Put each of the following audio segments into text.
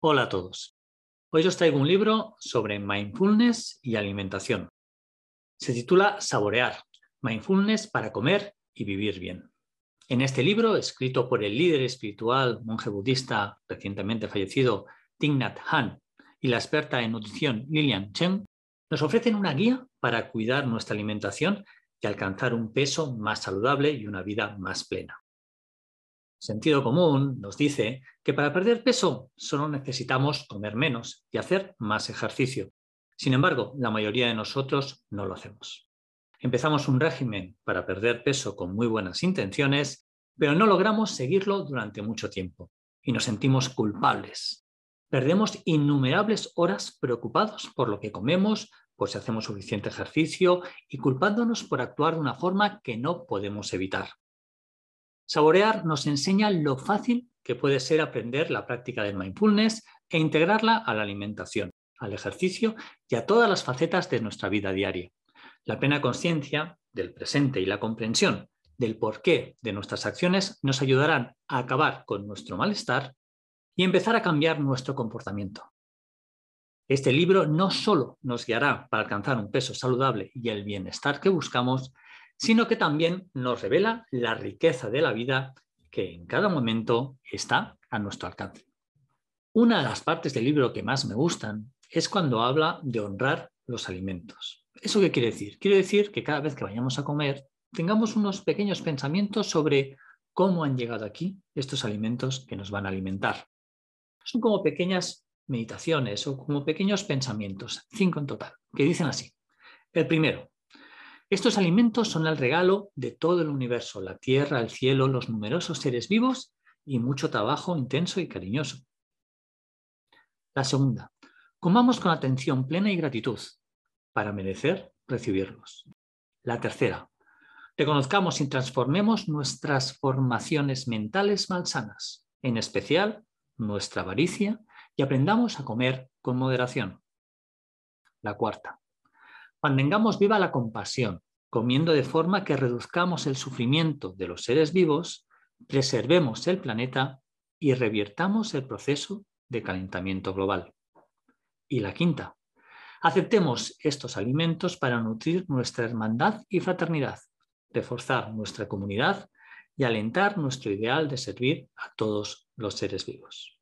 Hola a todos. Hoy os traigo un libro sobre mindfulness y alimentación. Se titula Saborear, Mindfulness para comer y vivir bien. En este libro, escrito por el líder espiritual, monje budista recientemente fallecido, Thich Nhat Hanh, y la experta en nutrición Lilian Chen, nos ofrecen una guía para cuidar nuestra alimentación y alcanzar un peso más saludable y una vida más plena. Sentido común nos dice que para perder peso solo necesitamos comer menos y hacer más ejercicio. Sin embargo, la mayoría de nosotros no lo hacemos. Empezamos un régimen para perder peso con muy buenas intenciones, pero no logramos seguirlo durante mucho tiempo y nos sentimos culpables. Perdemos innumerables horas preocupados por lo que comemos, por si hacemos suficiente ejercicio y culpándonos por actuar de una forma que no podemos evitar. Saborear nos enseña lo fácil que puede ser aprender la práctica del mindfulness e integrarla a la alimentación, al ejercicio y a todas las facetas de nuestra vida diaria. La plena conciencia del presente y la comprensión del porqué de nuestras acciones nos ayudarán a acabar con nuestro malestar y empezar a cambiar nuestro comportamiento. Este libro no solo nos guiará para alcanzar un peso saludable y el bienestar que buscamos, sino que también nos revela la riqueza de la vida que en cada momento está a nuestro alcance. Una de las partes del libro que más me gustan es cuando habla de honrar los alimentos. ¿Eso qué quiere decir? Quiere decir que cada vez que vayamos a comer tengamos unos pequeños pensamientos sobre cómo han llegado aquí estos alimentos que nos van a alimentar. Son como pequeñas meditaciones o como pequeños pensamientos, cinco en total, que dicen así. El primero, estos alimentos son el regalo de todo el universo, la tierra, el cielo, los numerosos seres vivos y mucho trabajo intenso y cariñoso. La segunda, comamos con atención plena y gratitud para merecer recibirlos. La tercera, reconozcamos y transformemos nuestras formaciones mentales malsanas, en especial nuestra avaricia, y aprendamos a comer con moderación. La cuarta, Mantengamos viva la compasión, comiendo de forma que reduzcamos el sufrimiento de los seres vivos, preservemos el planeta y reviertamos el proceso de calentamiento global. Y la quinta, aceptemos estos alimentos para nutrir nuestra hermandad y fraternidad, reforzar nuestra comunidad y alentar nuestro ideal de servir a todos los seres vivos.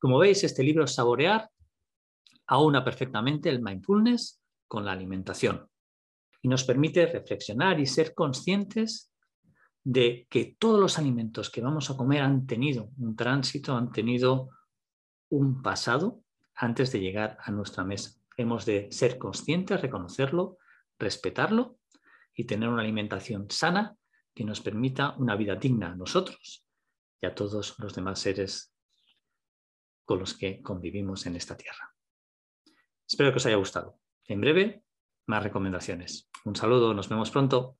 Como veis, este libro Saborear aúna perfectamente el mindfulness con la alimentación y nos permite reflexionar y ser conscientes de que todos los alimentos que vamos a comer han tenido un tránsito, han tenido un pasado antes de llegar a nuestra mesa. Hemos de ser conscientes, reconocerlo, respetarlo y tener una alimentación sana que nos permita una vida digna a nosotros y a todos los demás seres con los que convivimos en esta tierra. Espero que os haya gustado. En breve, más recomendaciones. Un saludo, nos vemos pronto.